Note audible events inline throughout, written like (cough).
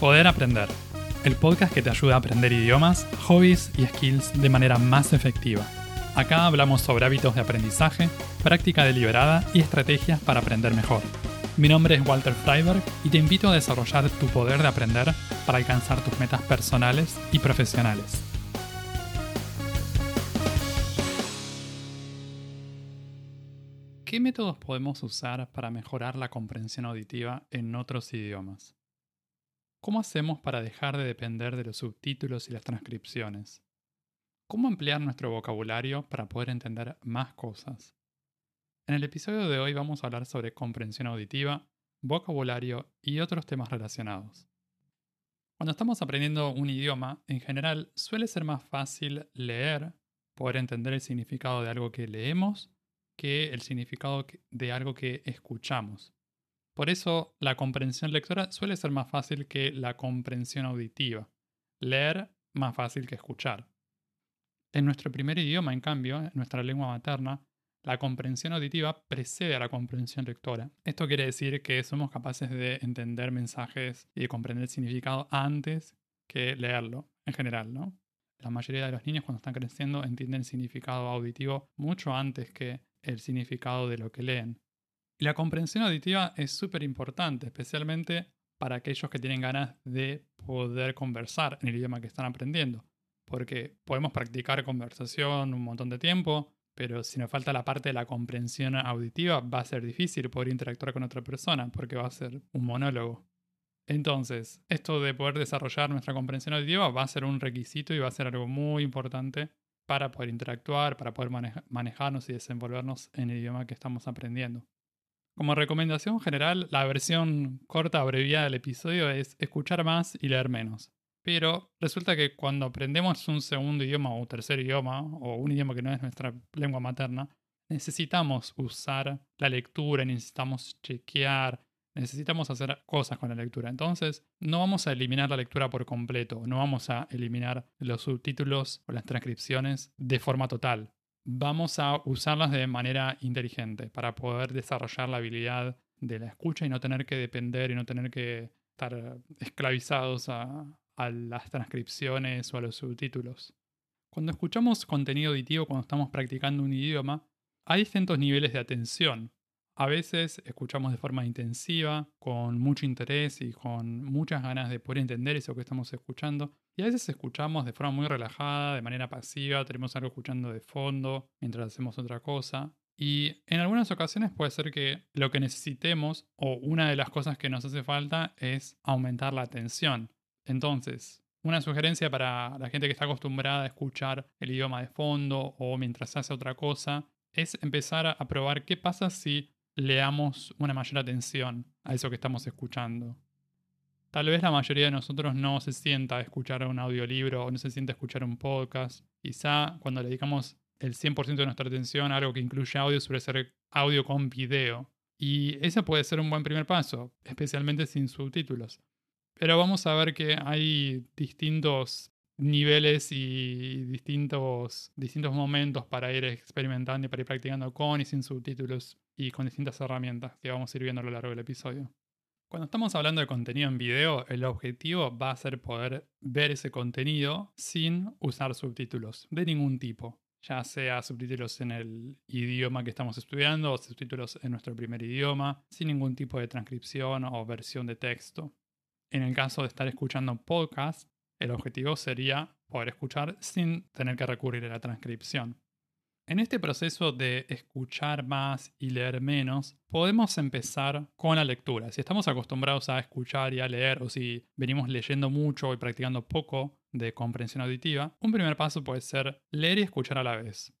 Poder Aprender, el podcast que te ayuda a aprender idiomas, hobbies y skills de manera más efectiva. Acá hablamos sobre hábitos de aprendizaje, práctica deliberada y estrategias para aprender mejor. Mi nombre es Walter Freiberg y te invito a desarrollar tu poder de aprender para alcanzar tus metas personales y profesionales. ¿Qué métodos podemos usar para mejorar la comprensión auditiva en otros idiomas? ¿Cómo hacemos para dejar de depender de los subtítulos y las transcripciones? ¿Cómo ampliar nuestro vocabulario para poder entender más cosas? En el episodio de hoy vamos a hablar sobre comprensión auditiva, vocabulario y otros temas relacionados. Cuando estamos aprendiendo un idioma, en general suele ser más fácil leer, poder entender el significado de algo que leemos que el significado de algo que escuchamos. Por eso la comprensión lectora suele ser más fácil que la comprensión auditiva. Leer más fácil que escuchar. En nuestro primer idioma, en cambio, en nuestra lengua materna, la comprensión auditiva precede a la comprensión lectora. Esto quiere decir que somos capaces de entender mensajes y de comprender significado antes que leerlo, en general, ¿no? La mayoría de los niños cuando están creciendo entienden el significado auditivo mucho antes que el significado de lo que leen. La comprensión auditiva es súper importante, especialmente para aquellos que tienen ganas de poder conversar en el idioma que están aprendiendo. Porque podemos practicar conversación un montón de tiempo, pero si nos falta la parte de la comprensión auditiva va a ser difícil poder interactuar con otra persona porque va a ser un monólogo. Entonces, esto de poder desarrollar nuestra comprensión auditiva va a ser un requisito y va a ser algo muy importante para poder interactuar, para poder manejarnos y desenvolvernos en el idioma que estamos aprendiendo. Como recomendación general, la versión corta abreviada del episodio es escuchar más y leer menos. Pero resulta que cuando aprendemos un segundo idioma o un tercer idioma, o un idioma que no es nuestra lengua materna, necesitamos usar la lectura, necesitamos chequear, necesitamos hacer cosas con la lectura. Entonces, no vamos a eliminar la lectura por completo, no vamos a eliminar los subtítulos o las transcripciones de forma total. Vamos a usarlas de manera inteligente para poder desarrollar la habilidad de la escucha y no tener que depender y no tener que estar esclavizados a, las transcripciones o a los subtítulos. Cuando escuchamos contenido auditivo, cuando estamos practicando un idioma, hay distintos niveles de atención. A veces escuchamos de forma intensiva, con mucho interés y con muchas ganas de poder entender eso que estamos escuchando. Y a veces escuchamos de forma muy relajada, de manera pasiva, tenemos algo escuchando de fondo mientras hacemos otra cosa. Y en algunas ocasiones puede ser que lo que necesitemos o una de las cosas que nos hace falta es aumentar la atención. Entonces, una sugerencia para la gente que está acostumbrada a escuchar el idioma de fondo o mientras hace otra cosa es empezar a probar qué pasa si leamos una mayor atención a eso que estamos escuchando. Tal vez la mayoría de nosotros no se sienta a escuchar un audiolibro o no se sienta a escuchar un podcast. Quizá cuando le dedicamos el 100% de nuestra atención a algo que incluye audio suele ser audio con video. Y ese puede ser un buen primer paso, especialmente sin subtítulos. Pero vamos a ver que hay distintos niveles y distintos, distintos momentos para ir experimentando y para ir practicando con y sin subtítulos y con distintas herramientas que vamos a ir viendo a lo largo del episodio. Cuando estamos hablando de contenido en video, el objetivo va a ser poder ver ese contenido sin usar subtítulos de ningún tipo, ya sea subtítulos en el idioma que estamos estudiando o subtítulos en nuestro primer idioma, sin ningún tipo de transcripción o versión de texto. En el caso de estar escuchando podcast, el objetivo sería poder escuchar sin tener que recurrir a la transcripción. En este proceso de escuchar más y leer menos, podemos empezar con la lectura. Si estamos acostumbrados a escuchar y a leer, o si venimos leyendo mucho y practicando poco de comprensión auditiva, un primer paso puede ser leer y escuchar a la vez.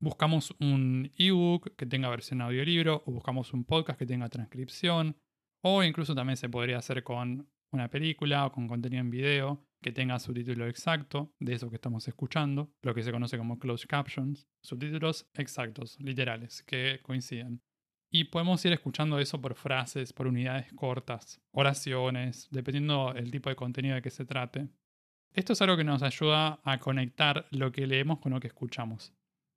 Buscamos un ebook que tenga versión audiolibro, o buscamos un podcast que tenga transcripción, o incluso también se podría hacer con una película o con contenido en video que tenga subtítulo exacto de eso que estamos escuchando, lo que se conoce como closed captions, subtítulos exactos, literales, que coinciden. Y podemos ir escuchando eso por frases, por unidades cortas, oraciones, dependiendo del tipo de contenido de que se trate. Esto es algo que nos ayuda a conectar lo que leemos con lo que escuchamos.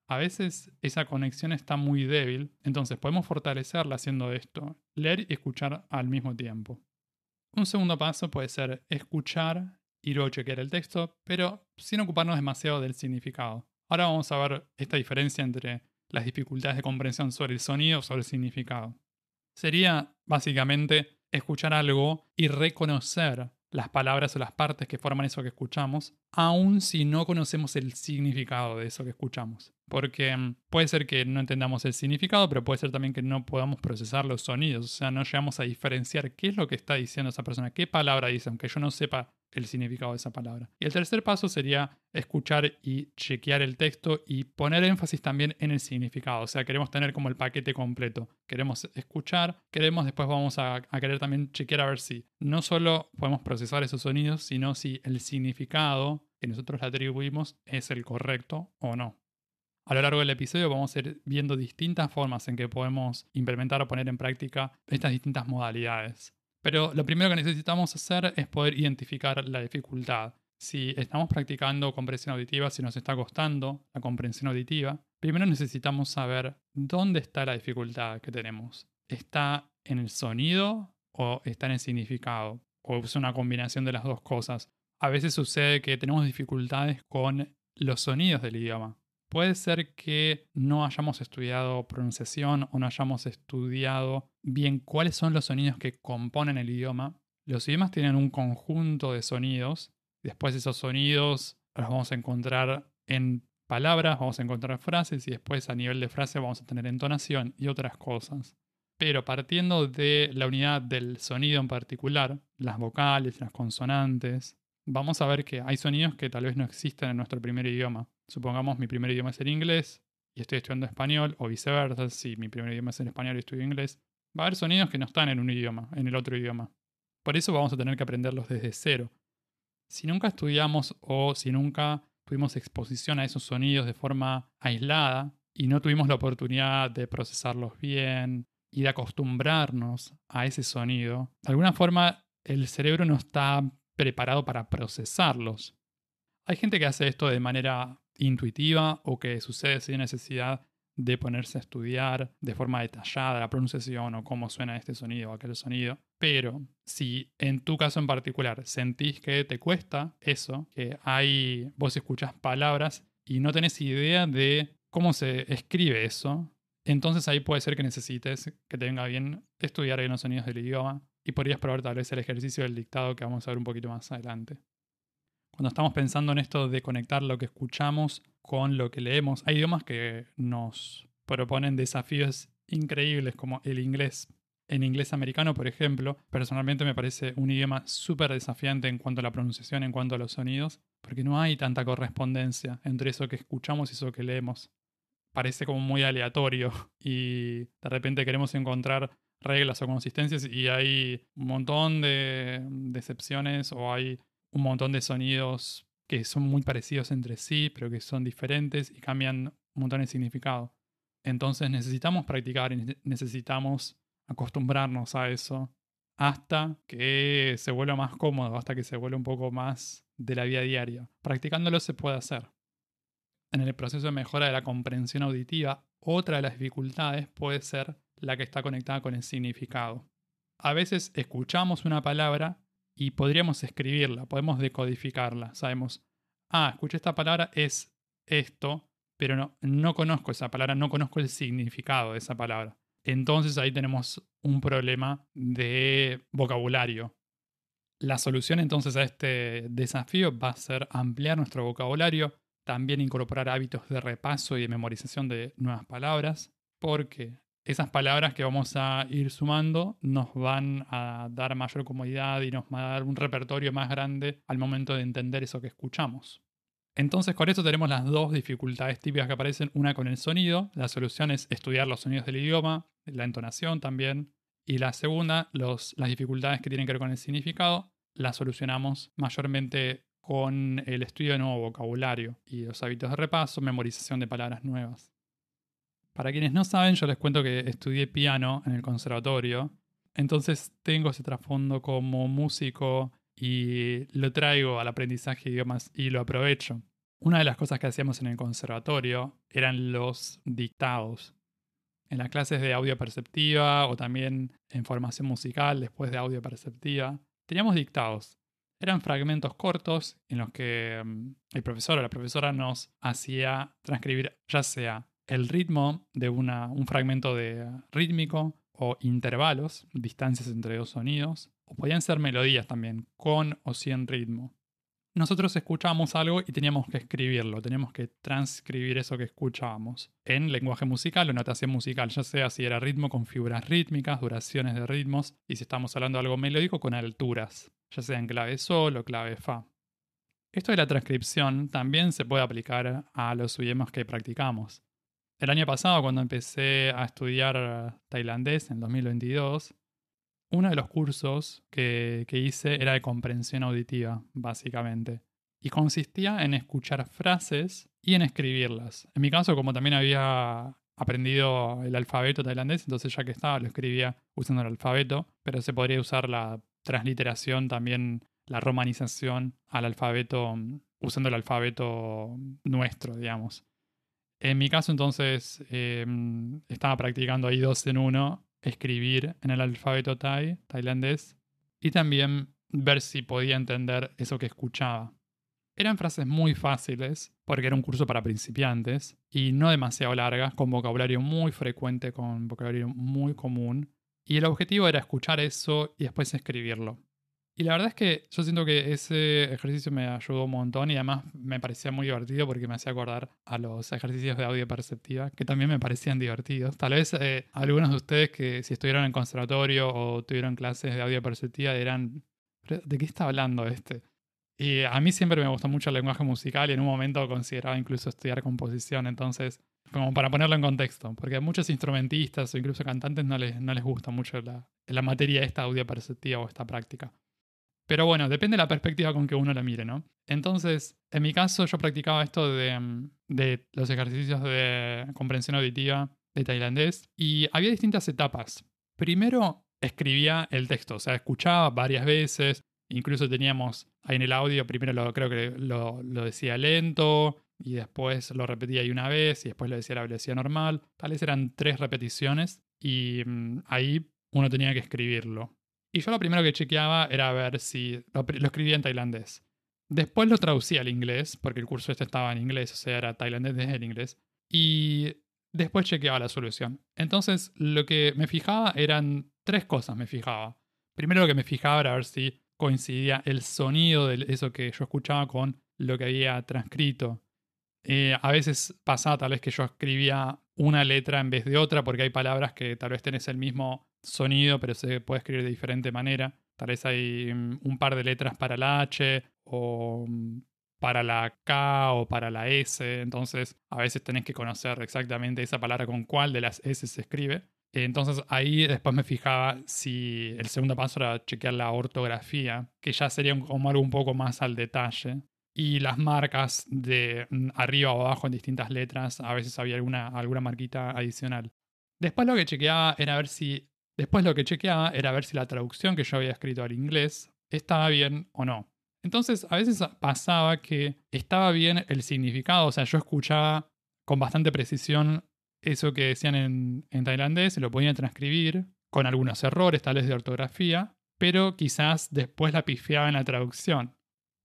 A veces esa conexión está muy débil, entonces podemos fortalecerla haciendo esto, leer y escuchar al mismo tiempo. Un segundo paso puede ser escuchar y luego chequear el texto, pero sin ocuparnos demasiado del significado. Ahora vamos a ver esta diferencia entre las dificultades de comprensión sobre el sonido o sobre el significado. Sería básicamente escuchar algo y reconocer las palabras o las partes que forman eso que escuchamos, aun si no conocemos el significado de eso que escuchamos. Porque mm, puede ser que no entendamos el significado, pero puede ser también que no podamos procesar los sonidos, o sea, no llegamos a diferenciar qué es lo que está diciendo esa persona, qué palabra dice, aunque yo no sepa el significado de esa palabra. Y el tercer paso sería escuchar y chequear el texto y poner énfasis también en el significado. O sea, queremos tener como el paquete completo. Queremos escuchar, queremos después vamos a, querer también chequear a ver si no solo podemos procesar esos sonidos, sino si el significado que nosotros le atribuimos es el correcto o no. A lo largo del episodio vamos a ir viendo distintas formas en que podemos implementar o poner en práctica estas distintas modalidades. Pero lo primero que necesitamos hacer es poder identificar la dificultad. Si estamos practicando comprensión auditiva, si nos está costando la comprensión auditiva, primero necesitamos saber dónde está la dificultad que tenemos. ¿Está en el sonido o está en el significado? ¿O es una combinación de las dos cosas? A veces sucede que tenemos dificultades con los sonidos del idioma. Puede ser que no hayamos estudiado pronunciación o no hayamos estudiado bien cuáles son los sonidos que componen el idioma. Los idiomas tienen un conjunto de sonidos. Después esos sonidos los vamos a encontrar en palabras, vamos a encontrar frases y después a nivel de frase vamos a tener entonación y otras cosas. Pero partiendo de la unidad del sonido en particular, las vocales, las consonantes, vamos a ver que hay sonidos que tal vez no existen en nuestro primer idioma. Supongamos mi primer idioma es el inglés y estoy estudiando español, o viceversa, si mi primer idioma es el español y estudio inglés, va a haber sonidos que no están en un idioma, en el otro idioma. Por eso vamos a tener que aprenderlos desde cero. Si nunca estudiamos o si nunca tuvimos exposición a esos sonidos de forma aislada y no tuvimos la oportunidad de procesarlos bien y de acostumbrarnos a ese sonido, de alguna forma el cerebro no está preparado para procesarlos. Hay gente que hace esto de manera intuitiva o que sucede sin necesidad de ponerse a estudiar de forma detallada la pronunciación o cómo suena este sonido o aquel sonido. Pero si en tu caso en particular sentís que te cuesta eso, que hay, vos escuchás palabras y no tenés idea de cómo se escribe eso, entonces ahí puede ser que necesites que te venga bien estudiar bien los sonidos del idioma y podrías probar tal vez el ejercicio del dictado que vamos a ver un poquito más adelante. Cuando estamos pensando en esto de conectar lo que escuchamos con lo que leemos, hay idiomas que nos proponen desafíos increíbles como el inglés. En inglés americano, por ejemplo, personalmente me parece un idioma súper desafiante en cuanto a la pronunciación, en cuanto a los sonidos, porque no hay tanta correspondencia entre eso que escuchamos y eso que leemos. Parece como muy aleatorio (laughs) y de repente queremos encontrar reglas o consistencias y hay un montón de decepciones o hay un montón de sonidos que son muy parecidos entre sí, pero que son diferentes y cambian un montón de significado. Entonces necesitamos practicar y necesitamos acostumbrarnos a eso hasta que se vuelva más cómodo, hasta que se vuelva un poco más de la vida diaria. Practicándolo se puede hacer. En el proceso de mejora de la comprensión auditiva, otra de las dificultades puede ser la que está conectada con el significado. A veces escuchamos una palabra y podríamos escribirla, podemos decodificarla. Sabemos, ah, escuché esta palabra, es esto, pero no, no conozco esa palabra, no conozco el significado de esa palabra. Entonces ahí tenemos un problema de vocabulario. La solución entonces a este desafío va a ser ampliar nuestro vocabulario, también incorporar hábitos de repaso y de memorización de nuevas palabras, porque esas palabras que vamos a ir sumando nos van a dar mayor comodidad y nos va a dar un repertorio más grande al momento de entender eso que escuchamos. Entonces con esto tenemos las dos dificultades típicas que aparecen, una con el sonido, la solución es estudiar los sonidos del idioma, la entonación también, y la segunda, las dificultades que tienen que ver con el significado, las solucionamos mayormente con el estudio de nuevo vocabulario y los hábitos de repaso, memorización de palabras nuevas. Para quienes no saben, yo les cuento que estudié piano en el conservatorio, entonces tengo ese trasfondo como músico y lo traigo al aprendizaje de idiomas y lo aprovecho. Una de las cosas que hacíamos en el conservatorio eran los dictados. En las clases de audio perceptiva o también en formación musical después de audio perceptiva, teníamos dictados. Eran fragmentos cortos en los que mm, el profesor o la profesora nos hacía transcribir ya sea el ritmo de una, un fragmento de rítmico o intervalos, distancias entre dos sonidos, o podían ser melodías también, con o sin ritmo. Nosotros escuchábamos algo y teníamos que escribirlo, teníamos que transcribir eso que escuchábamos en lenguaje musical o notación musical, ya sea si era ritmo con figuras rítmicas, duraciones de ritmos, y si estamos hablando de algo melódico con alturas, ya sea en clave sol o clave fa. Esto de la transcripción también se puede aplicar a los idiomas que practicamos. El año pasado, cuando empecé a estudiar tailandés en 2022, uno de los cursos que, hice era de comprensión auditiva, básicamente. Y consistía en escuchar frases y en escribirlas. En mi caso, como también había aprendido el alfabeto tailandés, entonces ya que estaba lo escribía usando el alfabeto, pero se podría usar la transliteración también, la romanización al alfabeto, usando el alfabeto nuestro, digamos. En mi caso, entonces, em, estaba practicando ahí dos en uno, escribir en el alfabeto thai, tailandés, y también ver si podía entender eso que escuchaba. Eran frases muy fáciles, porque era un curso para principiantes, y no demasiado largas, con vocabulario muy frecuente, con vocabulario muy común, y el objetivo era escuchar eso y después escribirlo. Y la verdad es que yo siento que ese ejercicio me ayudó un montón y además me parecía muy divertido porque me hacía acordar a los ejercicios de audio perceptiva que también me parecían divertidos. Tal vez eh, algunos de ustedes que si estuvieron en conservatorio o tuvieron clases de audio perceptiva dirán, ¿de qué está hablando este? Y a mí siempre me gustó mucho el lenguaje musical y en un momento consideraba incluso estudiar composición, entonces, como para ponerlo en contexto, porque a muchos instrumentistas o incluso cantantes no les, no les gusta mucho la, la materia esta audio perceptiva o esta práctica. Pero bueno, depende de la perspectiva con que uno la mire, ¿no? Entonces, en mi caso, yo practicaba esto de, mm, de los ejercicios de comprensión auditiva de tailandés y había distintas etapas. Primero, escribía el texto, o sea, escuchaba varias veces, incluso teníamos ahí en el audio, primero lo, creo que lo, lo decía lento y después lo repetía ahí una vez y después lo decía a la velocidad normal. Tal vez eran tres repeticiones y mm, ahí uno tenía que escribirlo. Y yo lo primero que chequeaba era ver si lo, escribía en tailandés. Después lo traducía al inglés, porque el curso este estaba en inglés, o sea, era tailandés desde el inglés. Y después chequeaba la solución. Entonces, lo que me fijaba eran tres cosas, me fijaba. Primero lo que me fijaba era ver si coincidía el sonido de eso que yo escuchaba con lo que había transcrito. Eh, a veces pasaba tal vez que yo escribía una letra en vez de otra, porque hay palabras que tal vez tenés el mismo sonido, pero se puede escribir de diferente manera. Tal vez hay mm, un par de letras para la H o mm, para la K o para la S. Entonces, a veces tenés que conocer exactamente esa palabra con cuál de las S se escribe. Entonces ahí después me fijaba si el segundo paso era chequear la ortografía, que ya sería como algo un poco más al detalle. Y las marcas de mm, arriba o abajo en distintas letras, a veces había alguna, alguna marquita adicional. Después lo que chequeaba era ver si Después lo que chequeaba era ver si la traducción que yo había escrito al inglés estaba bien o no. Entonces a veces pasaba que estaba bien el significado, o sea, yo escuchaba con bastante precisión eso que decían en, tailandés, se lo podía transcribir con algunos errores, tal vez de ortografía, pero quizás después la pifiaba en la traducción,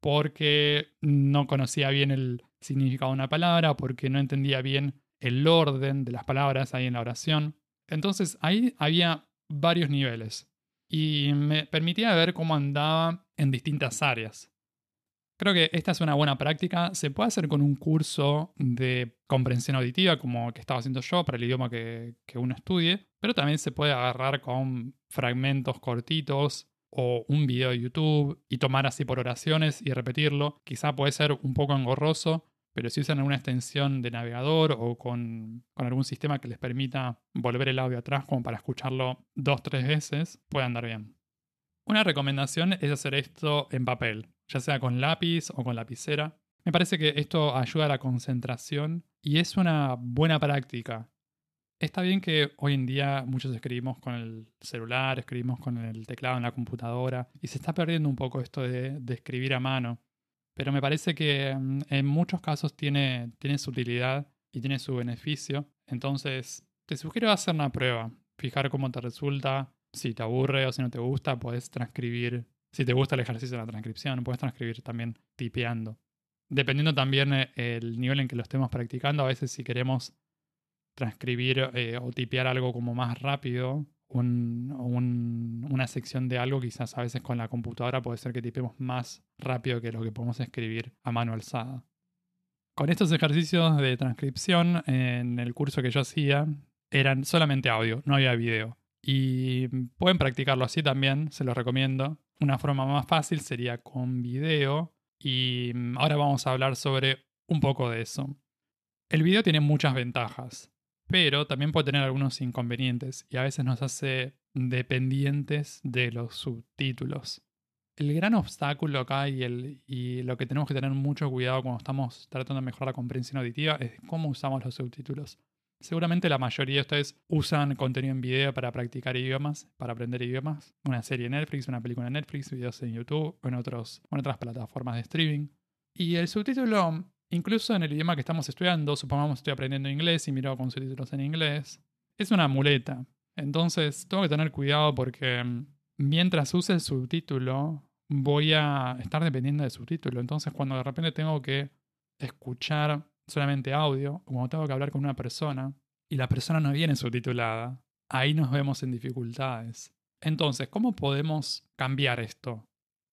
porque no conocía bien el significado de una palabra, porque no entendía bien el orden de las palabras ahí en la oración. Entonces ahí había varios niveles y me permitía ver cómo andaba en distintas áreas. Creo que esta es una buena práctica. Se puede hacer con un curso de comprensión auditiva, como que estaba haciendo yo, para el idioma que, que, uno estudie, pero también se puede agarrar con fragmentos cortitos o un video de YouTube y tomar así por oraciones y repetirlo. Quizá puede ser un poco engorroso, pero si usan alguna extensión de navegador o con, algún sistema que les permita volver el audio atrás como para escucharlo dos, tres veces, puede andar bien. Una recomendación es hacer esto en papel, ya sea con lápiz o con lapicera. Me parece que esto ayuda a la concentración y es una buena práctica. Está bien que hoy en día muchos escribimos con el celular, escribimos con el teclado en la computadora y se está perdiendo un poco esto de escribir a mano. Pero me parece que mm, en muchos casos tiene, tiene su utilidad y tiene su beneficio. Entonces, te sugiero hacer una prueba, fijar cómo te resulta. Si te aburre o si no te gusta, puedes transcribir Si te gusta el ejercicio de la transcripción, puedes transcribir también tipeando. Dependiendo también eh, el nivel en que lo estemos practicando, a veces si queremos transcribir eh, o tipear algo como más rápido, una sección de algo, quizás a veces con la computadora puede ser que tipemos más rápido que lo que podemos escribir a mano alzada. Con estos ejercicios de transcripción, en el curso que yo hacía, eran solamente audio, no había video. Y pueden practicarlo así también, se los recomiendo. Una forma más fácil sería con video. Y ahora vamos a hablar sobre un poco de eso. El video tiene muchas ventajas, pero también puede tener algunos inconvenientes y a veces nos hace dependientes de los subtítulos. El gran obstáculo acá y, y lo que tenemos que tener mucho cuidado cuando estamos tratando de mejorar la comprensión auditiva es cómo usamos los subtítulos. Seguramente la mayoría de ustedes usan contenido en video para practicar idiomas, para aprender idiomas. Una serie en Netflix, una película en Netflix, videos en YouTube o en otras plataformas de streaming. Y el subtítulo, incluso en el idioma que estamos estudiando, supongamos que estoy aprendiendo inglés y miro con subtítulos en inglés, es una muleta. Entonces tengo que tener cuidado porque mm, mientras use el subtítulo voy a estar dependiendo del subtítulo. Entonces cuando de repente tengo que escuchar solamente audio, como tengo que hablar con una persona y la persona no viene subtitulada, ahí nos vemos en dificultades. Entonces, ¿cómo podemos cambiar esto?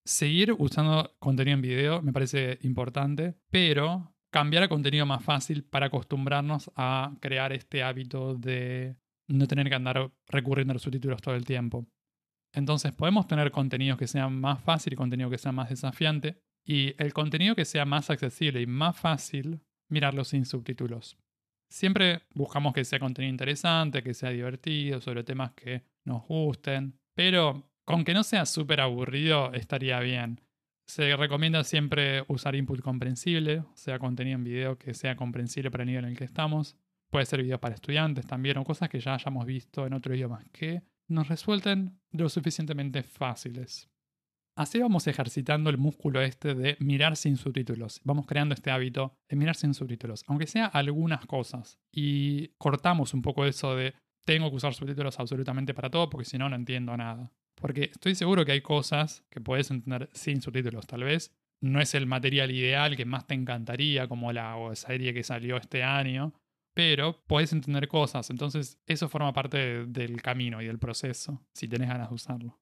Seguir usando contenido en video me parece importante, pero cambiar a contenido más fácil para acostumbrarnos a crear este hábito de no tener que andar recurriendo a los subtítulos todo el tiempo. Entonces podemos tener contenidos que sean más fácil y contenido que sea más desafiante. Y el contenido que sea más accesible y más fácil mirarlo sin subtítulos. Siempre buscamos que sea contenido interesante, que sea divertido, sobre temas que nos gusten, pero con que no sea súper aburrido estaría bien. Se recomienda siempre usar input comprensible, sea contenido en video que sea comprensible para el nivel en el que estamos. Puede ser video para estudiantes también o cosas que ya hayamos visto en otro idioma que nos resulten lo suficientemente fáciles. Así vamos ejercitando el músculo este de mirar sin subtítulos. Vamos creando este hábito de mirar sin subtítulos, aunque sea algunas cosas. Y cortamos un poco eso de tengo que usar subtítulos absolutamente para todo porque si no, no entiendo nada. Porque estoy seguro que hay cosas que puedes entender sin subtítulos. Tal vez no es el material ideal que más te encantaría, como la serie que salió este año, pero puedes entender cosas. Entonces, eso forma parte del camino y del proceso, si tenés ganas de usarlo.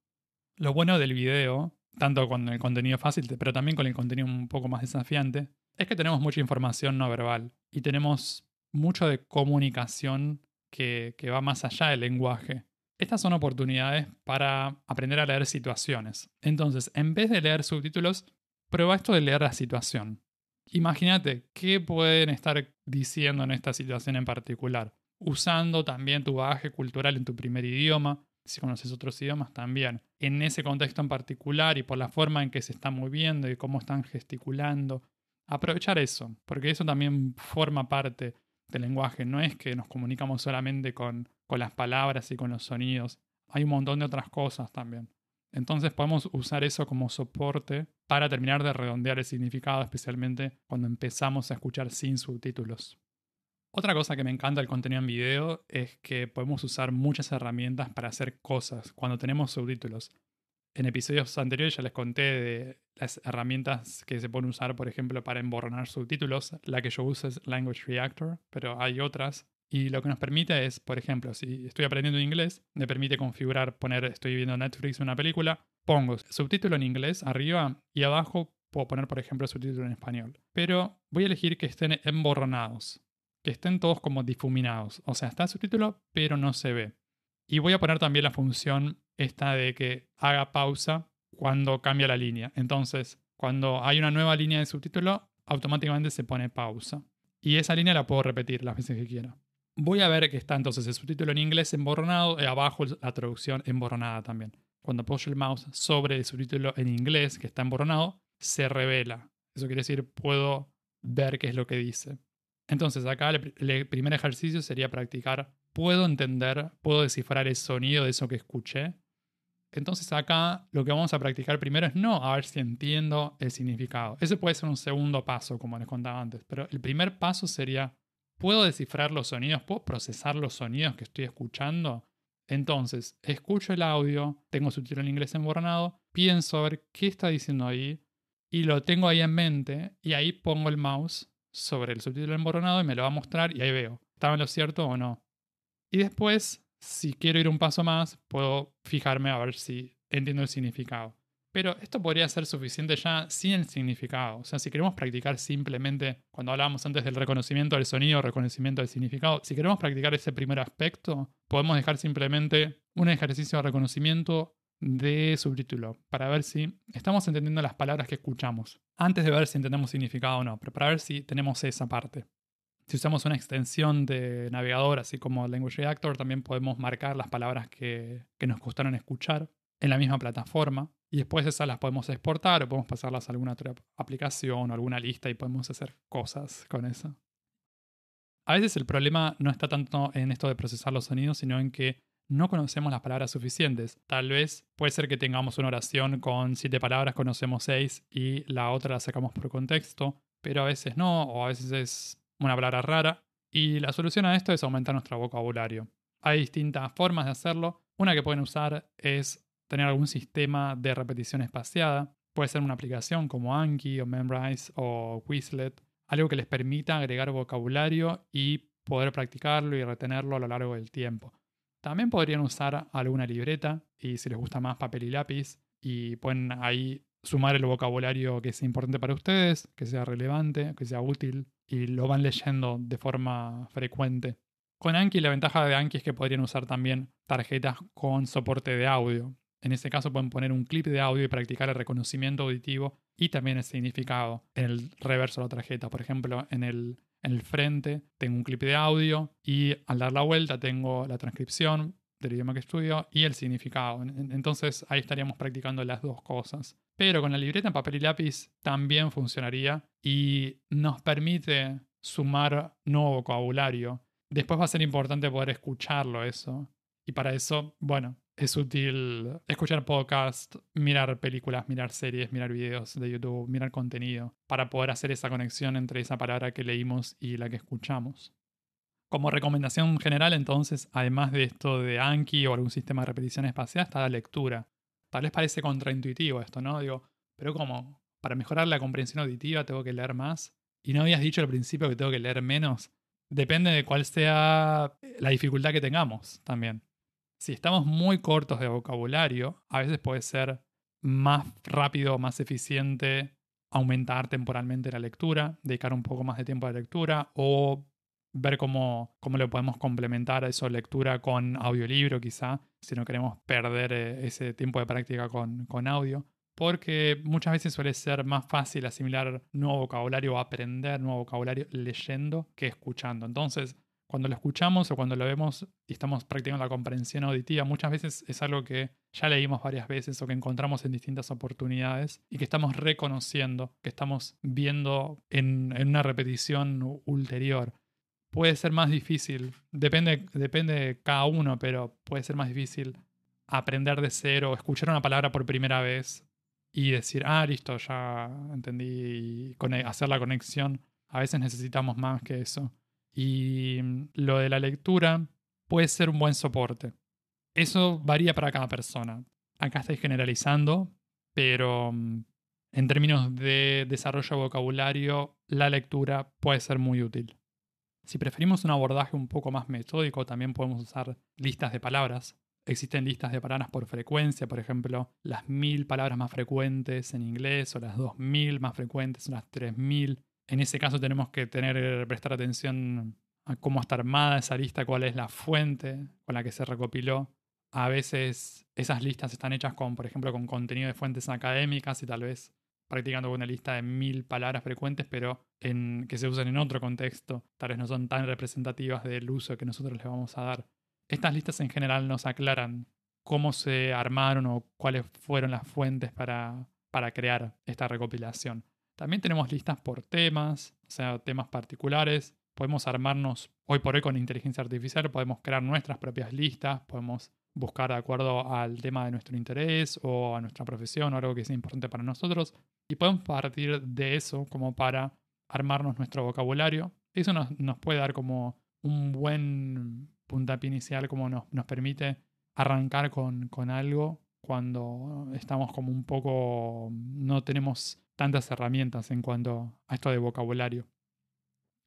Lo bueno del video tanto con el contenido fácil, pero también con el contenido un poco más desafiante, es que tenemos mucha información no verbal y tenemos mucho de comunicación que, que va más allá del lenguaje. Estas son oportunidades para aprender a leer situaciones. Entonces, en vez de leer subtítulos, prueba esto de leer la situación. Imagínate qué pueden estar diciendo en esta situación en particular, usando también tu bagaje cultural en tu primer idioma, si conoces otros idiomas también. En ese contexto en particular y por la forma en que se están moviendo y cómo están gesticulando, aprovechar eso, porque eso también forma parte del lenguaje. No es que nos comunicamos solamente con, con las palabras y con los sonidos, hay un montón de otras cosas también. Entonces podemos usar eso como soporte para terminar de redondear el significado, especialmente cuando empezamos a escuchar sin subtítulos. Otra cosa que me encanta del contenido en video es que podemos usar muchas herramientas para hacer cosas cuando tenemos subtítulos. En episodios anteriores ya les conté de las herramientas que se pueden usar, por ejemplo, para emborronar subtítulos. La que yo uso es Language Reactor, pero hay otras. Y lo que nos permite es, por ejemplo, si estoy aprendiendo inglés, me permite configurar, poner, estoy viendo Netflix una película, pongo subtítulo en inglés arriba y abajo puedo poner, por ejemplo, subtítulo en español. Pero voy a elegir que estén emborronados que estén todos como difuminados. O sea, está el subtítulo, pero no se ve. Y voy a poner también la función esta de que haga pausa cuando cambia la línea. Entonces, cuando hay una nueva línea de subtítulo, automáticamente se pone pausa. Y esa línea la puedo repetir las veces que quiera. Voy a ver que está entonces el subtítulo en inglés emborronado y abajo la traducción emborronada también. Cuando apoyo el mouse sobre el subtítulo en inglés que está emborronado, se revela. Eso quiere decir, puedo ver qué es lo que dice. Entonces acá el, primer ejercicio sería practicar, puedo entender, puedo descifrar el sonido de eso que escuché. Entonces acá lo que vamos a practicar primero es no a ver si entiendo el significado. Ese puede ser un segundo paso, como les contaba antes, pero el primer paso sería, ¿puedo descifrar los sonidos? ¿Puedo procesar los sonidos que estoy escuchando? Entonces, escucho el audio, tengo subtítulo en inglés emborronado, pienso a ver qué está diciendo ahí y lo tengo ahí en mente y ahí pongo el mouse sobre el subtítulo emborronado y me lo va a mostrar y ahí veo, ¿estaba en lo cierto o no? Y después, si quiero ir un paso más, puedo fijarme a ver si entiendo el significado. Pero esto podría ser suficiente ya sin el significado. O sea, si queremos practicar simplemente, cuando hablábamos antes del reconocimiento del sonido, reconocimiento del significado, si queremos practicar ese primer aspecto, podemos dejar simplemente un ejercicio de reconocimiento de subtítulo para ver si estamos entendiendo las palabras que escuchamos. Antes de ver si entendemos significado o no, pero para ver si tenemos esa parte. Si usamos una extensión de navegador, así como Language Reactor, también podemos marcar las palabras que, que nos gustaron escuchar en la misma plataforma y después esas las podemos exportar o podemos pasarlas a alguna otra aplicación o alguna lista y podemos hacer cosas con eso. A veces el problema no está tanto en esto de procesar los sonidos, sino en que no conocemos las palabras suficientes. Tal vez puede ser que tengamos una oración con siete palabras, conocemos seis y la otra la sacamos por contexto, pero a veces no, o a veces es una palabra rara. Y la solución a esto es aumentar nuestro vocabulario. Hay distintas formas de hacerlo. Una que pueden usar es tener algún sistema de repetición espaciada. Puede ser una aplicación como Anki o Memrise o Quizlet, algo que les permita agregar vocabulario y poder practicarlo y retenerlo a lo largo del tiempo. También podrían usar alguna libreta y si les gusta más papel y lápiz y pueden ahí sumar el vocabulario que es importante para ustedes, que sea relevante, que sea útil y lo van leyendo de forma frecuente. Con Anki la ventaja de Anki es que podrían usar también tarjetas con soporte de audio. En este caso pueden poner un clip de audio y practicar el reconocimiento auditivo y también el significado en el reverso de la tarjeta. Por ejemplo, en el, en el frente tengo un clip de audio y al dar la vuelta tengo la transcripción del idioma que estudio y el significado. Entonces ahí estaríamos practicando las dos cosas. Pero con la libreta en papel y lápiz también funcionaría y nos permite sumar nuevo vocabulario. Después va a ser importante poder escucharlo eso. Y para eso, bueno, es útil escuchar podcasts, mirar películas, mirar series, mirar videos de YouTube, mirar contenido, para poder hacer esa conexión entre esa palabra que leímos y la que escuchamos. Como recomendación general, entonces, además de esto de Anki o algún sistema de repetición espacial, está la lectura. Tal vez parece contraintuitivo esto, ¿no? Digo, pero como para mejorar la comprensión auditiva tengo que leer más. Y no habías dicho al principio que tengo que leer menos. Depende de cuál sea la dificultad que tengamos también. Si estamos muy cortos de vocabulario, a veces puede ser más rápido, más eficiente aumentar temporalmente la lectura, dedicar un poco más de tiempo a la lectura o ver cómo, cómo le podemos complementar a eso lectura con audiolibro quizá, si no queremos perder eh, ese tiempo de práctica con, con audio. Porque muchas veces suele ser más fácil asimilar nuevo vocabulario o aprender nuevo vocabulario leyendo que escuchando. Entonces, cuando lo escuchamos o cuando lo vemos y estamos practicando la comprensión auditiva, muchas veces es algo que ya leímos varias veces o que encontramos en distintas oportunidades y que estamos reconociendo, que estamos viendo en, una repetición ulterior. Puede ser más difícil, depende, depende de cada uno, pero puede ser más difícil aprender de cero, escuchar una palabra por primera vez y decir, ah, listo, ya entendí, y hacer la conexión. A veces necesitamos más que eso. Y mm, lo de la lectura puede ser un buen soporte. Eso varía para cada persona. Acá estoy generalizando, pero mm, en términos de desarrollo vocabulario, la lectura puede ser muy útil. Si preferimos un abordaje un poco más metódico, también podemos usar listas de palabras. Existen listas de palabras por frecuencia, por ejemplo, las mil palabras más frecuentes en inglés o las dos mil más frecuentes o las tres mil. En ese caso tenemos que tener, prestar atención a cómo está armada esa lista, cuál es la fuente con la que se recopiló. A veces esas listas están hechas con, por ejemplo, con contenido de fuentes académicas y tal vez practicando una lista de mil palabras frecuentes, pero en, que se usan en otro contexto. Tal vez no son tan representativas del uso que nosotros les vamos a dar. Estas listas en general nos aclaran cómo se armaron o cuáles fueron las fuentes para, para crear esta recopilación. También tenemos listas por temas, o sea, temas particulares. Podemos armarnos hoy por hoy con inteligencia artificial, podemos crear nuestras propias listas, podemos buscar de acuerdo al tema de nuestro interés o a nuestra profesión o algo que sea importante para nosotros. Y podemos partir de eso como para armarnos nuestro vocabulario. Eso nos, puede dar como un buen puntapié inicial, como nos, nos permite arrancar con, con algo cuando estamos como un poco, no tenemos tantas herramientas en cuanto a esto de vocabulario.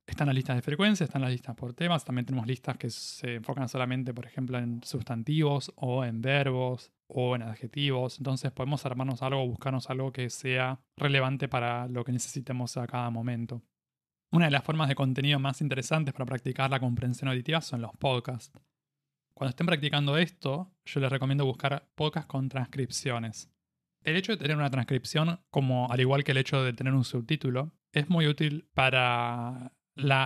Están las listas de frecuencia, están las listas por temas, también tenemos listas que se enfocan solamente, por ejemplo, en sustantivos o en verbos o en adjetivos. Entonces podemos armarnos algo, buscarnos algo que sea relevante para lo que necesitemos a cada momento. Una de las formas de contenido más interesantes para practicar la comprensión auditiva son los podcasts. Cuando estén practicando esto, yo les recomiendo buscar podcasts con transcripciones. El hecho de tener una transcripción, como al igual que el hecho de tener un subtítulo, es muy útil para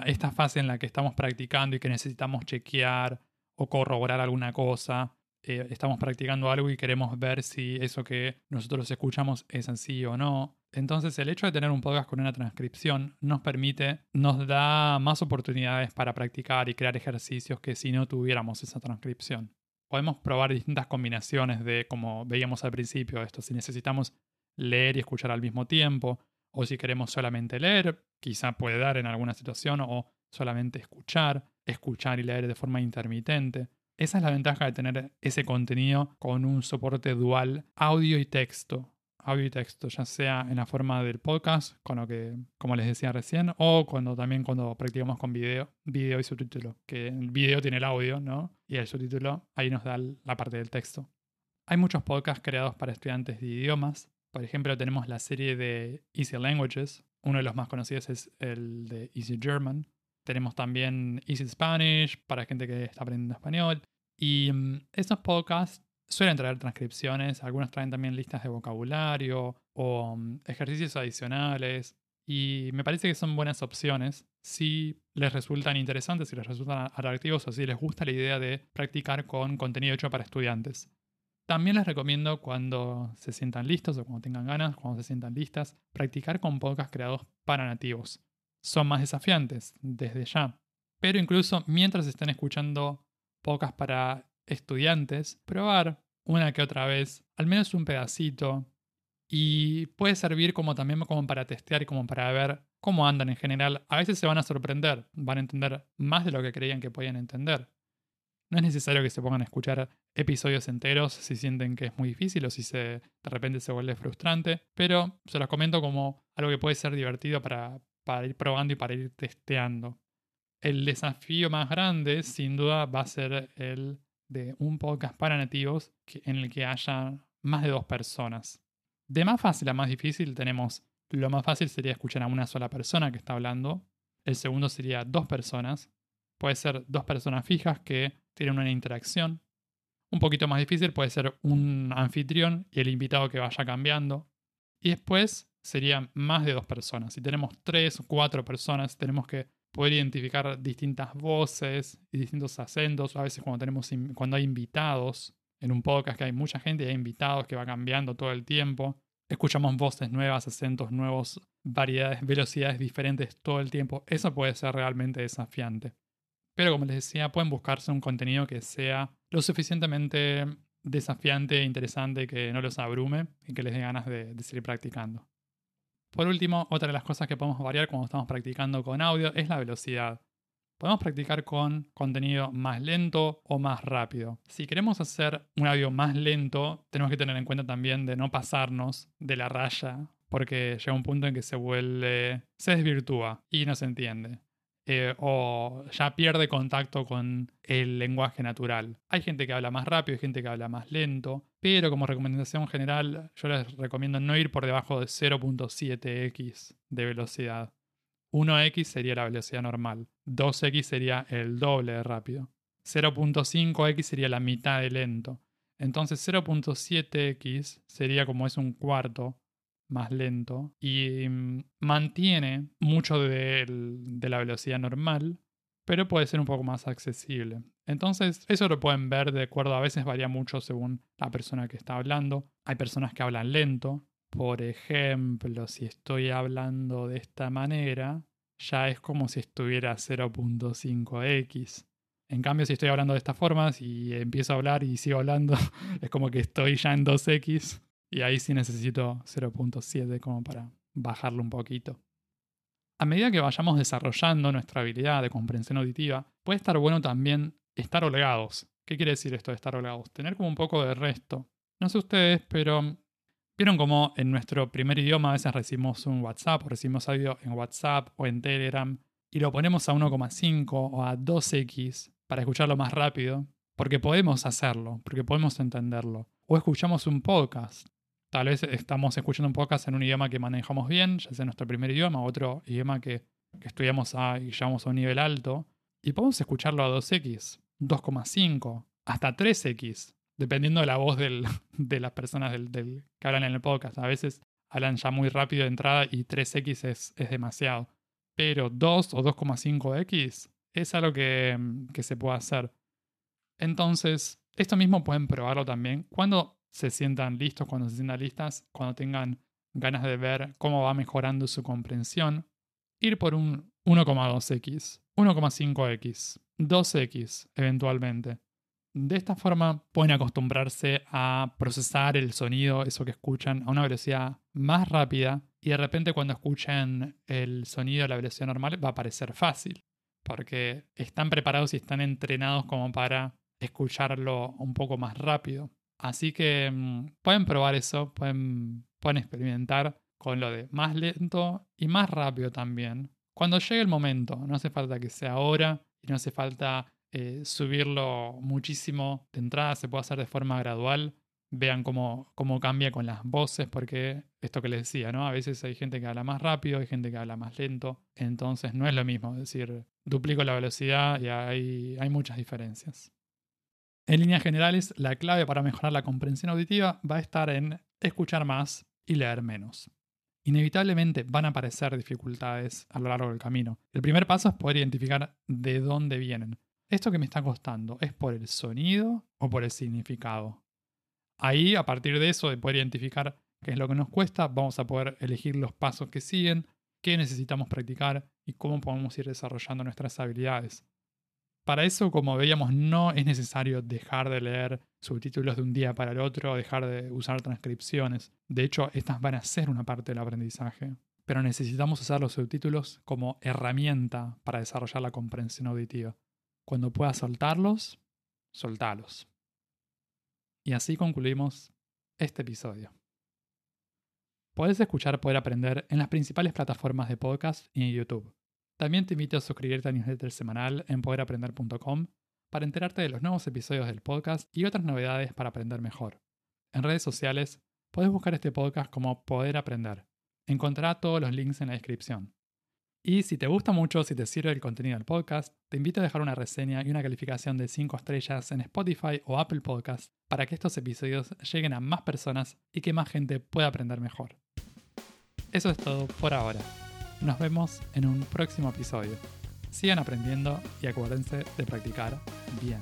esta fase en la que estamos practicando y que necesitamos chequear o corroborar alguna cosa. Eh, estamos practicando algo y queremos ver si eso que nosotros escuchamos es así o no. Entonces el hecho de tener un podcast con una transcripción nos permite, nos da más oportunidades para practicar y crear ejercicios que si no tuviéramos esa transcripción. Podemos probar distintas combinaciones de, como veíamos al principio, esto, si necesitamos leer y escuchar al mismo tiempo, o si queremos solamente leer, quizá puede dar en alguna situación, o solamente escuchar, escuchar y leer de forma intermitente. Esa es la ventaja de tener ese contenido con un soporte dual audio y texto audio y texto, ya sea en la forma del podcast, con lo que, como les decía recién, o cuando también cuando practicamos con video, video y subtítulo, que el video tiene el audio, ¿no? Y el subtítulo ahí nos da la parte del texto. Hay muchos podcasts creados para estudiantes de idiomas. Por ejemplo, tenemos la serie de Easy Languages. Uno de los más conocidos es el de Easy German. Tenemos también Easy Spanish para gente que está aprendiendo español. Y mm, esos podcasts Suelen traer transcripciones, algunos traen también listas de vocabulario o mm, ejercicios adicionales y me parece que son buenas opciones si les resultan interesantes, si les resultan atractivos o si les gusta la idea de practicar con contenido hecho para estudiantes. También les recomiendo cuando se sientan listos o cuando tengan ganas, cuando se sientan listas, practicar con podcasts creados para nativos. Son más desafiantes desde ya. Pero incluso mientras estén escuchando podcasts para estudiantes, probar una que otra vez, al menos un pedacito, y puede servir como también como para testear y como para ver cómo andan en general. A veces se van a sorprender, van a entender más de lo que creían que podían entender. No es necesario que se pongan a escuchar episodios enteros si sienten que es muy difícil o si se, de repente se vuelve frustrante, pero se los comento como algo que puede ser divertido para, para ir probando y para ir testeando. El desafío más grande, sin duda, va a ser el de un podcast para nativos en el que haya más de dos personas. De más fácil a más difícil tenemos, lo más fácil sería escuchar a una sola persona que está hablando, el segundo sería dos personas, puede ser dos personas fijas que tienen una interacción, un poquito más difícil puede ser un anfitrión y el invitado que vaya cambiando, y después serían más de dos personas. Si tenemos tres o cuatro personas, tenemos que poder identificar distintas voces y distintos acentos. A veces cuando, tenemos, cuando hay invitados en un podcast que hay mucha gente y hay invitados que va cambiando todo el tiempo. Escuchamos voces nuevas, acentos nuevos, variedades, velocidades diferentes todo el tiempo. Eso puede ser realmente desafiante. Pero como les decía, pueden buscarse un contenido que sea lo suficientemente desafiante e interesante que no los abrume y que les dé ganas de seguir practicando. Por último, otra de las cosas que podemos variar cuando estamos practicando con audio es la velocidad. Podemos practicar con contenido más lento o más rápido. Si queremos hacer un audio más lento, tenemos que tener en cuenta también de no pasarnos de la raya, porque llega un punto en que se vuelve, se desvirtúa y no se entiende. Eh, o ya pierde contacto con el lenguaje natural. Hay gente que habla más rápido, hay gente que habla más lento, pero como recomendación general yo les recomiendo no ir por debajo de 0.7x de velocidad. 1x sería la velocidad normal, 2x sería el doble de rápido, 0.5x sería la mitad de lento. Entonces 0.7x sería como es un cuarto más lento y mm, mantiene mucho de, la velocidad normal, pero puede ser un poco más accesible. Entonces, eso lo pueden ver de acuerdo, a veces varía mucho según la persona que está hablando. Hay personas que hablan lento. Por ejemplo, si estoy hablando de esta manera, ya es como si estuviera 0.5x. En cambio, si estoy hablando de esta forma, si empiezo a hablar y sigo hablando, (laughs) es como que estoy ya en 2x. Y ahí sí necesito 0.7 como para bajarlo un poquito. A medida que vayamos desarrollando nuestra habilidad de comprensión auditiva, puede estar bueno también estar holgados. ¿Qué quiere decir esto de estar holgados? Tener como un poco de resto. No sé ustedes, pero vieron como en nuestro primer idioma a veces recibimos un WhatsApp o recibimos audio en WhatsApp o en Telegram y lo ponemos a 1,5 o a 2x para escucharlo más rápido, porque podemos hacerlo, porque podemos entenderlo. O escuchamos un podcast. Tal vez estamos escuchando un podcast en un idioma que manejamos bien, ya sea nuestro primer idioma, otro idioma que, estudiamos a, y llevamos a un nivel alto, y podemos escucharlo a 2x, 2,5, hasta 3x, dependiendo de la voz (laughs) de las personas que hablan en el podcast. A veces hablan ya muy rápido de entrada y 3x es, es demasiado. Pero 2 o 2,5x es algo que, que se puede hacer. Entonces, esto mismo pueden probarlo también cuando se sientan listos, cuando se sientan listas, cuando tengan ganas de ver cómo va mejorando su comprensión. Ir por un 1,2x, 1,5x, 2x eventualmente. De esta forma pueden acostumbrarse a procesar el sonido, eso que escuchan, a una velocidad más rápida y de repente cuando escuchen el sonido a la velocidad normal va a parecer fácil, porque están preparados y están entrenados como para escucharlo un poco más rápido. Así que mm, pueden probar eso, pueden, pueden experimentar con lo de más lento y más rápido también. Cuando llegue el momento, no hace falta que sea ahora y no hace falta eh, subirlo muchísimo de entrada, se puede hacer de forma gradual. Vean cómo, cómo cambia con las voces, porque esto que les decía, ¿no? A veces hay gente que habla más rápido, hay gente que habla más lento, entonces no es lo mismo, es decir, duplico la velocidad y hay, hay muchas diferencias. En líneas generales, la clave para mejorar la comprensión auditiva va a estar en escuchar más y leer menos. Inevitablemente van a aparecer dificultades a lo largo del camino. El primer paso es poder identificar de dónde vienen. ¿Esto que me está costando es por el sonido o por el significado? Ahí, a partir de eso, de poder identificar qué es lo que nos cuesta, vamos a poder elegir los pasos que siguen, qué necesitamos practicar y cómo podemos ir desarrollando nuestras habilidades. Para eso, como veíamos, no es necesario dejar de leer subtítulos de un día para el otro dejar de usar transcripciones. De hecho, estas van a ser una parte del aprendizaje. Pero necesitamos usar los subtítulos como herramienta para desarrollar la comprensión auditiva. Cuando puedas soltarlos, soltalos. Y así concluimos este episodio. Puedes escuchar Poder Aprender en las principales plataformas de podcast y en YouTube. También te invito a suscribirte a newsletter semanal en poderaprender.com para enterarte de los nuevos episodios del podcast y otras novedades para aprender mejor. En redes sociales, puedes buscar este podcast como Poder Aprender. Encontrará todos los links en la descripción. Y si te gusta mucho, si te sirve el contenido del podcast, te invito a dejar una reseña y una calificación de 5 estrellas en Spotify o Apple Podcast para que estos episodios lleguen a más personas y que más gente pueda aprender mejor. Eso es todo por ahora. Nos vemos en un próximo episodio. Sigan aprendiendo y acuérdense de practicar bien.